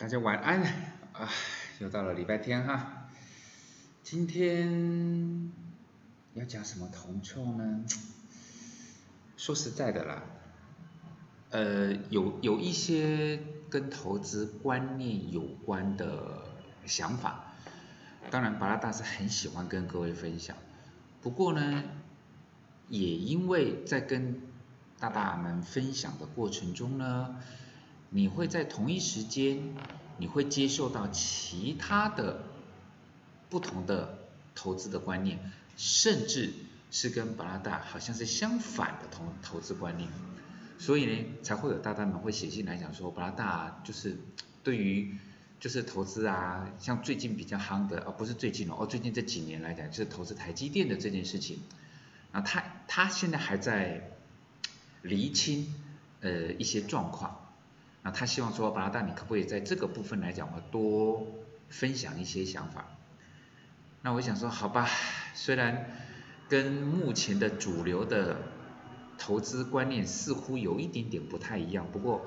大家晚安啊！又到了礼拜天哈，今天要讲什么铜臭呢？说实在的啦，呃，有有一些跟投资观念有关的想法，当然巴拉大是很喜欢跟各位分享。不过呢，也因为在跟大大们分享的过程中呢。你会在同一时间，你会接受到其他的不同的投资的观念，甚至是跟巴拉达好像是相反的投投资观念，所以呢，才会有大大们会写信来讲说，巴拉达就是对于就是投资啊，像最近比较夯的，哦不是最近哦，哦最近这几年来讲，就是投资台积电的这件事情，啊他他现在还在厘清呃一些状况。那他希望说，巴拉达，你可不可以在这个部分来讲我多分享一些想法？那我想说，好吧，虽然跟目前的主流的投资观念似乎有一点点不太一样，不过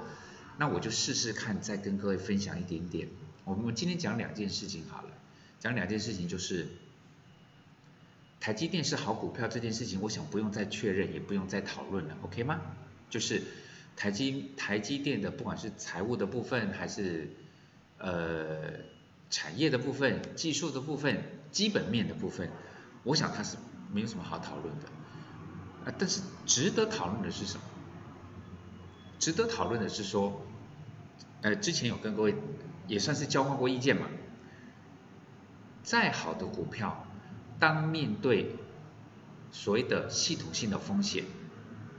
那我就试试看，再跟各位分享一点点。我们今天讲两件事情好了，讲两件事情就是台积电是好股票这件事情，我想不用再确认，也不用再讨论了，OK 吗？就是。台积台积电的不管是财务的部分，还是呃产业的部分、技术的部分、基本面的部分，我想它是没有什么好讨论的。啊，但是值得讨论的是什么？值得讨论的是说，呃，之前有跟各位也算是交换过意见嘛。再好的股票，当面对所谓的系统性的风险，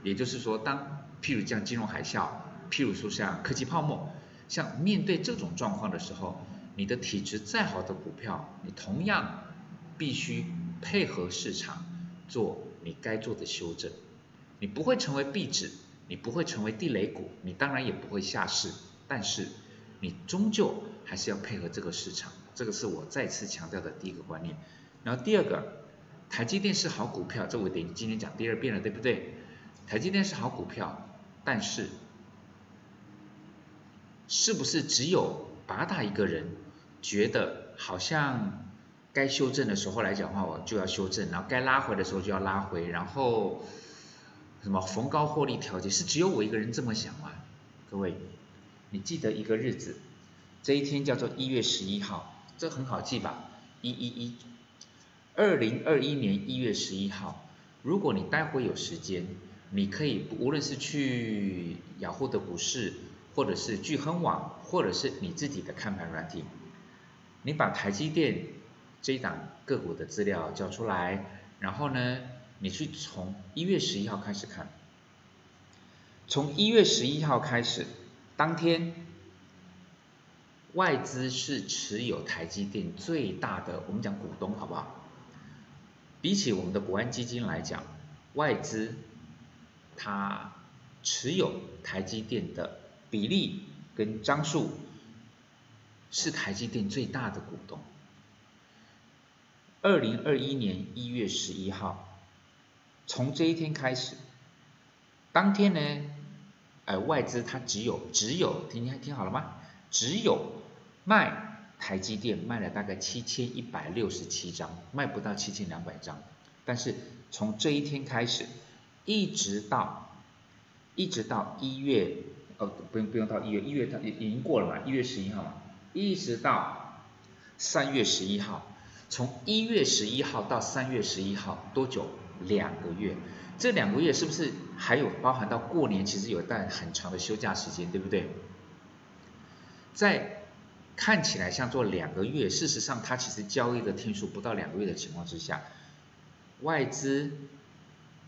也就是说当譬如像金融海啸，譬如说像科技泡沫，像面对这种状况的时候，你的体质再好的股票，你同样必须配合市场做你该做的修正。你不会成为壁纸，你不会成为地雷股，你当然也不会下市，但是你终究还是要配合这个市场。这个是我再次强调的第一个观念。然后第二个，台积电是好股票，这我得今天讲第二遍了，对不对？台积电是好股票。但是，是不是只有八大一个人觉得好像该修正的时候来讲话，我就要修正，然后该拉回的时候就要拉回，然后什么逢高获利调节，是只有我一个人这么想吗？各位，你记得一个日子，这一天叫做一月十一号，这很好记吧？一一一，二零二一年一月十一号，如果你待会有时间。你可以无论是去雅虎的股市，或者是聚亨网，或者是你自己的看盘软体，你把台积电这一档个股的资料交出来，然后呢，你去从一月十一号开始看，从一月十一号开始，当天外资是持有台积电最大的，我们讲股东好不好？比起我们的国安基金来讲，外资。他持有台积电的比例跟张数是台积电最大的股东。二零二一年一月十一号，从这一天开始，当天呢，呃，外资它只有只有听听听好了吗？只有卖台积电卖了大概七千一百六十七张，卖不到七千两百张。但是从这一天开始。一直到一直到一月，哦，不用不用到一月，一月它已已经过了嘛，一月十一号嘛，一直到三月十一号，从一月十一号到三月十一号多久？两个月，这两个月是不是还有包含到过年？其实有一段很长的休假时间，对不对？在看起来像做两个月，事实上它其实交易的天数不到两个月的情况之下，外资。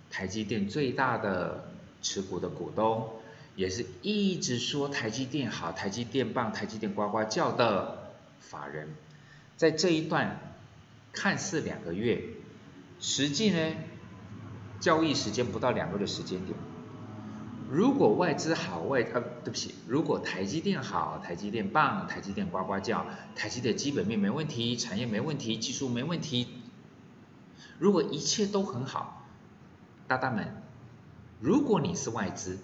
台积电最大的持股的股东，也是一直说台积电好、台积电棒、台积电呱呱叫的法人，在这一段看似两个月，实际呢交易时间不到两个的时间点。如果外资好外呃对不起，如果台积电好、台积电棒、台积电呱呱叫，台积电基本面没问题、产业没问题、技术没问题，如果一切都很好。大大们，如果你是外资，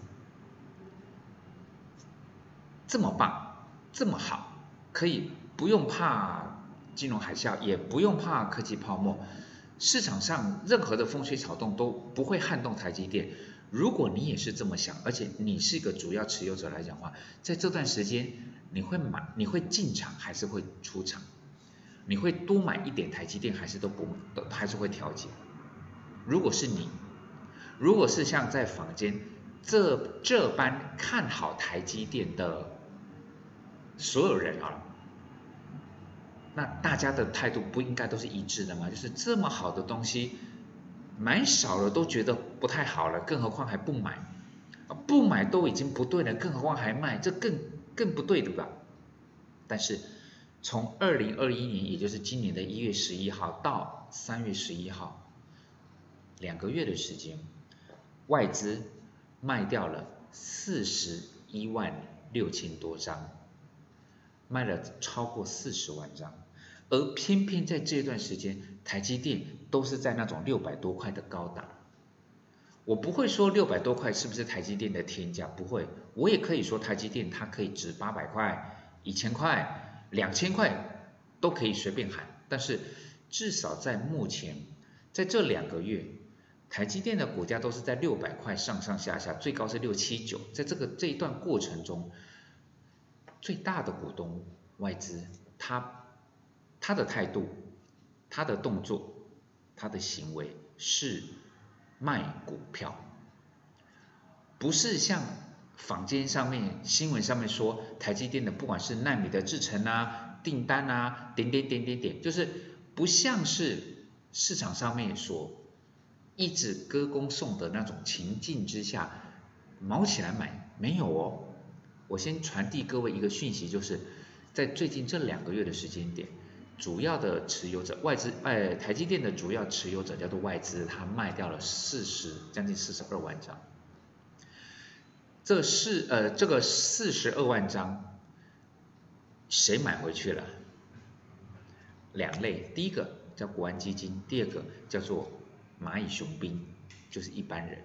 这么棒，这么好，可以不用怕金融海啸，也不用怕科技泡沫，市场上任何的风吹草动都不会撼动台积电。如果你也是这么想，而且你是一个主要持有者来讲话，在这段时间你会买，你会进场还是会出场？你会多买一点台积电，还是都不还是会调节？如果是你，如果是像在坊间这这般看好台积电的所有人啊，那大家的态度不应该都是一致的吗？就是这么好的东西。买少了都觉得不太好了，更何况还不买，不买都已经不对了，更何况还卖，这更更不对对吧？但是从二零二一年，也就是今年的一月十一号到三月十一号，两个月的时间，外资卖掉了四十一万六千多张，卖了超过四十万张。而偏偏在这段时间，台积电都是在那种六百多块的高档。我不会说六百多块是不是台积电的天价，不会。我也可以说台积电它可以值八百块、一千块、两千块，都可以随便喊。但是至少在目前，在这两个月，台积电的股价都是在六百块上上下下，最高是六七九。在这个这一段过程中，最大的股东外资，他。他的态度、他的动作、他的行为是卖股票，不是像坊间上面、新闻上面说台积电的不管是纳米的制程啊、订单啊，点点点点点，就是不像是市场上面所一直歌功颂德那种情境之下毛起来买，没有哦。我先传递各位一个讯息，就是在最近这两个月的时间点。主要的持有者外资，哎，台积电的主要持有者叫做外资，他卖掉了四十，将近四十二万张。这是呃，这个四十二万张，谁买回去了？两类，第一个叫国安基金，第二个叫做蚂蚁雄兵，就是一般人。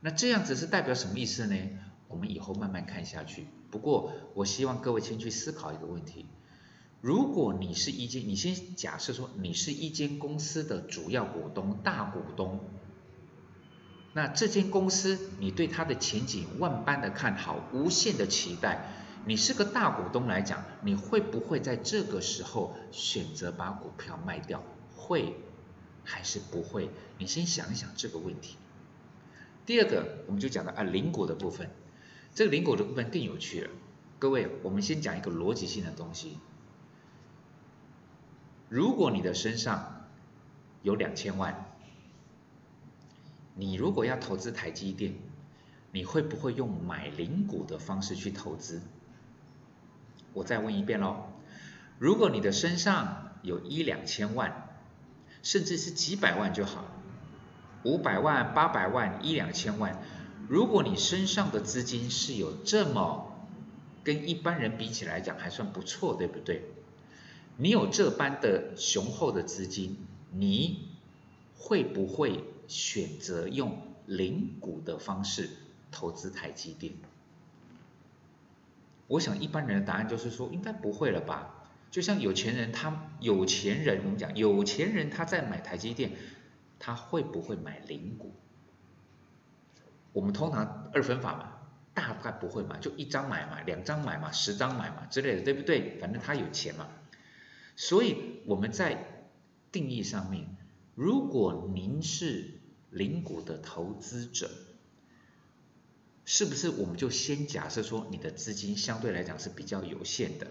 那这样子是代表什么意思呢？我们以后慢慢看下去。不过，我希望各位先去思考一个问题。如果你是一间，你先假设说你是一间公司的主要股东、大股东，那这间公司你对它的前景万般的看好，无限的期待，你是个大股东来讲，你会不会在这个时候选择把股票卖掉？会还是不会？你先想一想这个问题。第二个，我们就讲到啊，零股的部分，这个零股的部分更有趣了。各位，我们先讲一个逻辑性的东西。如果你的身上有两千万，你如果要投资台积电，你会不会用买零股的方式去投资？我再问一遍喽，如果你的身上有一两千万，甚至是几百万就好，五百万、八百万、一两千万，如果你身上的资金是有这么跟一般人比起来讲还算不错，对不对？你有这般的雄厚的资金，你会不会选择用零股的方式投资台积电？我想一般人的答案就是说，应该不会了吧？就像有钱人，他有钱人，我们讲有钱人他在买台积电，他会不会买零股？我们通常二分法嘛，大概不会买，就一张买嘛，两张买嘛，十张买嘛之类的，对不对？反正他有钱嘛。所以我们在定义上面，如果您是零股的投资者，是不是我们就先假设说你的资金相对来讲是比较有限的？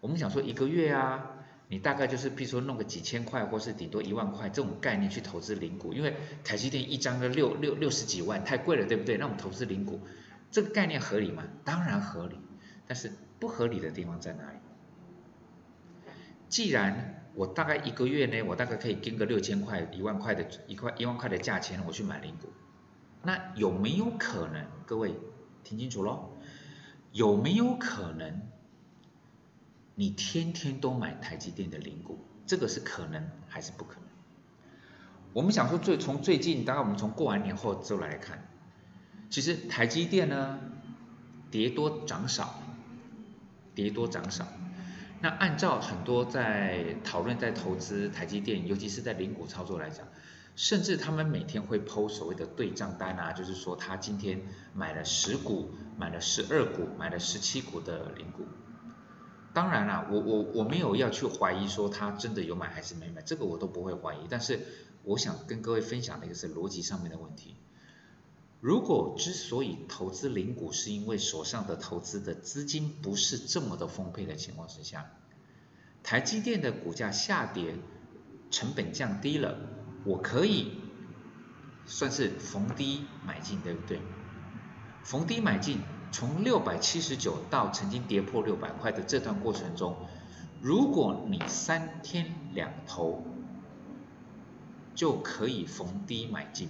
我们想说一个月啊，你大概就是比如说弄个几千块，或是顶多一万块这种概念去投资零股，因为台积电一张的六六六十几万，太贵了，对不对？那我们投资零股，这个概念合理吗？当然合理，但是不合理的地方在哪里？既然我大概一个月呢，我大概可以跟个六千块、一万块的一块一万块的价钱，我去买零股，那有没有可能？各位听清楚喽，有没有可能你天天都买台积电的零股？这个是可能还是不可能？我们想说最从最近，大概我们从过完年后之后来看，其实台积电呢跌多涨少。跌多涨少。那按照很多在讨论在投资台积电，尤其是在零股操作来讲，甚至他们每天会抛所谓的对账单啊，就是说他今天买了十股，买了十二股，买了十七股的零股。当然啦，我我我没有要去怀疑说他真的有买还是没买，这个我都不会怀疑。但是我想跟各位分享的一个是逻辑上面的问题。如果之所以投资零股，是因为手上的投资的资金不是这么的丰沛的情况之下，台积电的股价下跌，成本降低了，我可以算是逢低买进，对不对？逢低买进，从六百七十九到曾经跌破六百块的这段过程中，如果你三天两头就可以逢低买进。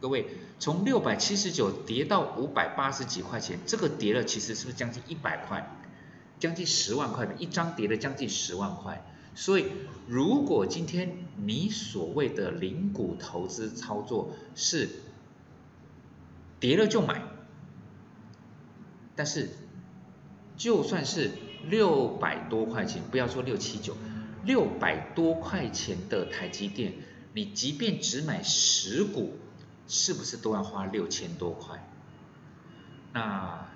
各位，从六百七十九跌到五百八十几块钱，这个跌了其实是不是将近一百块，将近十万块的一张跌了将近十万块。所以，如果今天你所谓的零股投资操作是跌了就买，但是就算是六百多块钱，不要说六七九，六百多块钱的台积电，你即便只买十股。是不是都要花六千多块？那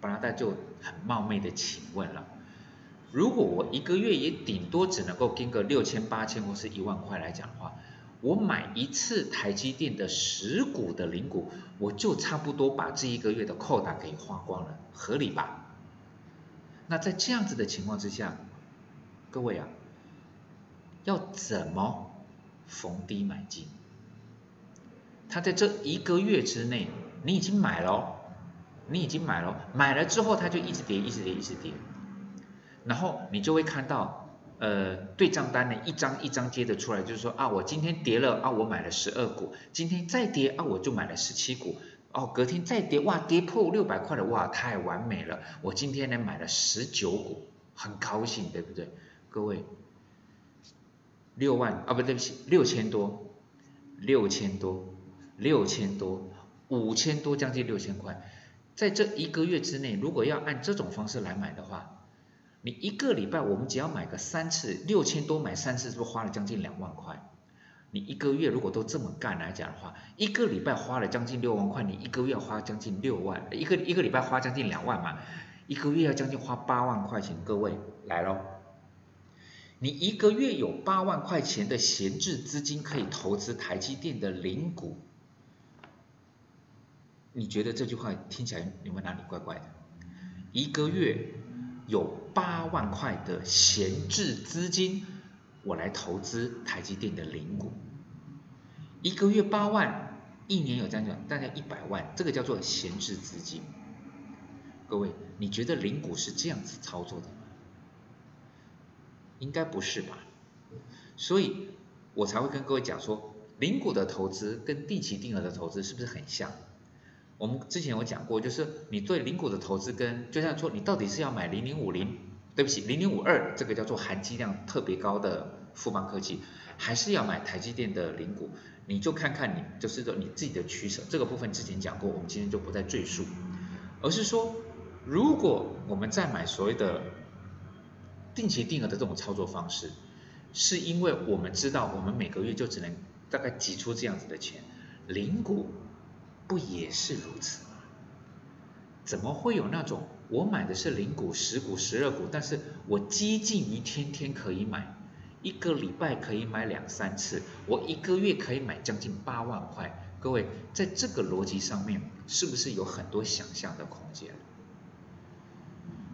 巴拉达就很冒昧的请问了：如果我一个月也顶多只能够跟个六千、八千或是一万块来讲的话，我买一次台积电的十股的零股，我就差不多把这一个月的扣打给花光了，合理吧？那在这样子的情况之下，各位啊，要怎么逢低买进？他在这一个月之内，你已经买了，你已经买了，买了之后他就一直跌，一直跌，一直跌，然后你就会看到，呃，对账单呢一张一张接的出来，就是说啊，我今天跌了啊，我买了十二股，今天再跌啊，我就买了十七股，哦，隔天再跌，哇，跌破六百块了，哇，太完美了，我今天呢买了十九股，很高兴，对不对？各位，六万啊，不对不起，六千多，六千多。六千多，五千多，将近六千块，在这一个月之内，如果要按这种方式来买的话，你一个礼拜我们只要买个三次，六千多买三次，是不是花了将近两万块？你一个月如果都这么干来讲的话，一个礼拜花了将近六万块，你一个月花将近六万，一个一个礼拜花将近两万嘛，一个月要将近花八万块钱，各位来喽，你一个月有八万块钱的闲置资金可以投资台积电的零股。你觉得这句话听起来有没有哪里怪怪的？一个月有八万块的闲置资金，我来投资台积电的零股，一个月八万，一年有这样讲，大概一百万，这个叫做闲置资金。各位，你觉得零股是这样子操作的吗？应该不是吧？所以我才会跟各位讲说，零股的投资跟定期定额的投资是不是很像？我们之前有讲过，就是你对零股的投资跟，就像说你到底是要买零零五零，对不起，零零五二这个叫做含金量特别高的富邦科技，还是要买台积电的零股，你就看看你就是说你自己的取舍。这个部分之前讲过，我们今天就不再赘述，而是说，如果我们在买所谓的定期定额的这种操作方式，是因为我们知道我们每个月就只能大概挤出这样子的钱，零股。不也是如此吗？怎么会有那种我买的是零股、十股、十二股，但是我接近于天天可以买，一个礼拜可以买两三次，我一个月可以买将近八万块？各位，在这个逻辑上面，是不是有很多想象的空间？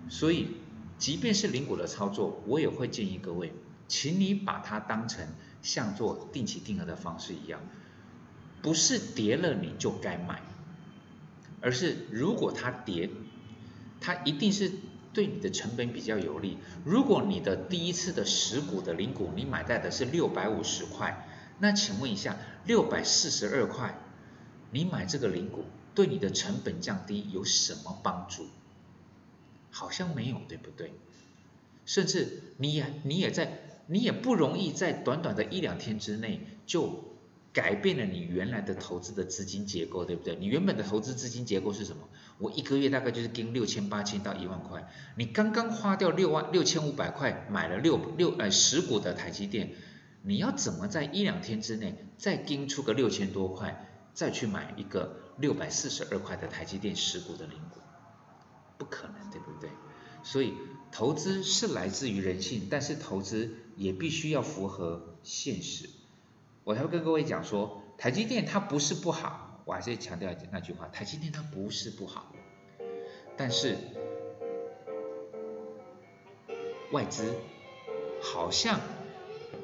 所以，即便是零股的操作，我也会建议各位，请你把它当成像做定期定额的方式一样。不是跌了你就该买，而是如果它跌，它一定是对你的成本比较有利。如果你的第一次的十股的零股你买在的是六百五十块，那请问一下，六百四十二块，你买这个零股对你的成本降低有什么帮助？好像没有，对不对？甚至你也你也在你也不容易在短短的一两天之内就。改变了你原来的投资的资金结构，对不对？你原本的投资资金结构是什么？我一个月大概就是跟六千八千到一万块，你刚刚花掉六万六千五百块买了六六呃十股的台积电，你要怎么在一两天之内再跟出个六千多块，再去买一个六百四十二块的台积电十股的零股？不可能，对不对？所以投资是来自于人性，但是投资也必须要符合现实。我才会跟各位讲说，台积电它不是不好，我还是强调那句话，台积电它不是不好，但是外资好像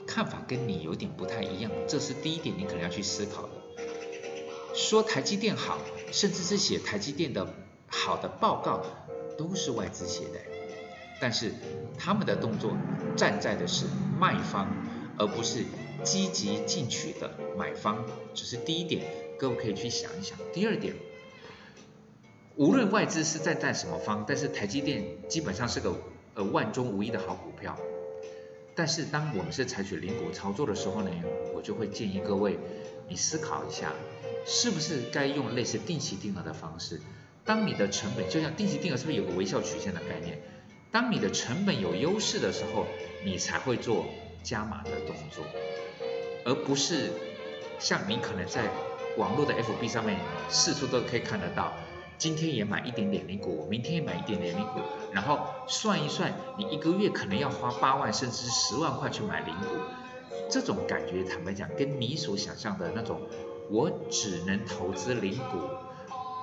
看法跟你有点不太一样，这是第一点你可能要去思考的。说台积电好，甚至是写台积电的好的报告，都是外资写的，但是他们的动作站在的是卖方，而不是。积极进取的买方，这是第一点，各位可以去想一想。第二点，无论外资是站在什么方，但是台积电基本上是个呃万中无一的好股票。但是当我们是采取零股操作的时候呢，我就会建议各位，你思考一下，是不是该用类似定期定额的方式？当你的成本就像定期定额，是不是有个微笑曲线的概念？当你的成本有优势的时候，你才会做加码的动作。而不是像你可能在网络的 FB 上面四处都可以看得到，今天也买一点点零股，明天也买一点点零股，然后算一算，你一个月可能要花八万甚至十万块去买零股，这种感觉坦白讲，跟你所想象的那种我只能投资零股，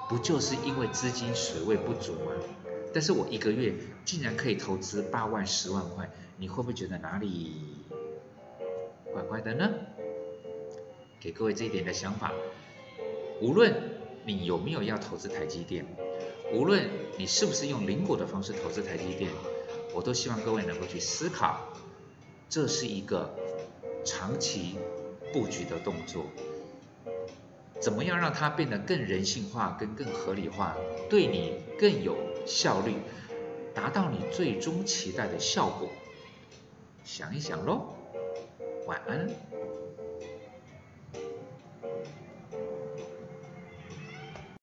不就是因为资金水位不足吗？但是我一个月竟然可以投资八万十万块，你会不会觉得哪里？怪怪的呢，给各位这一点的想法。无论你有没有要投资台积电，无论你是不是用零股的方式投资台积电，我都希望各位能够去思考，这是一个长期布局的动作。怎么样让它变得更人性化、跟更合理化，对你更有效率，达到你最终期待的效果？想一想喽。晚安。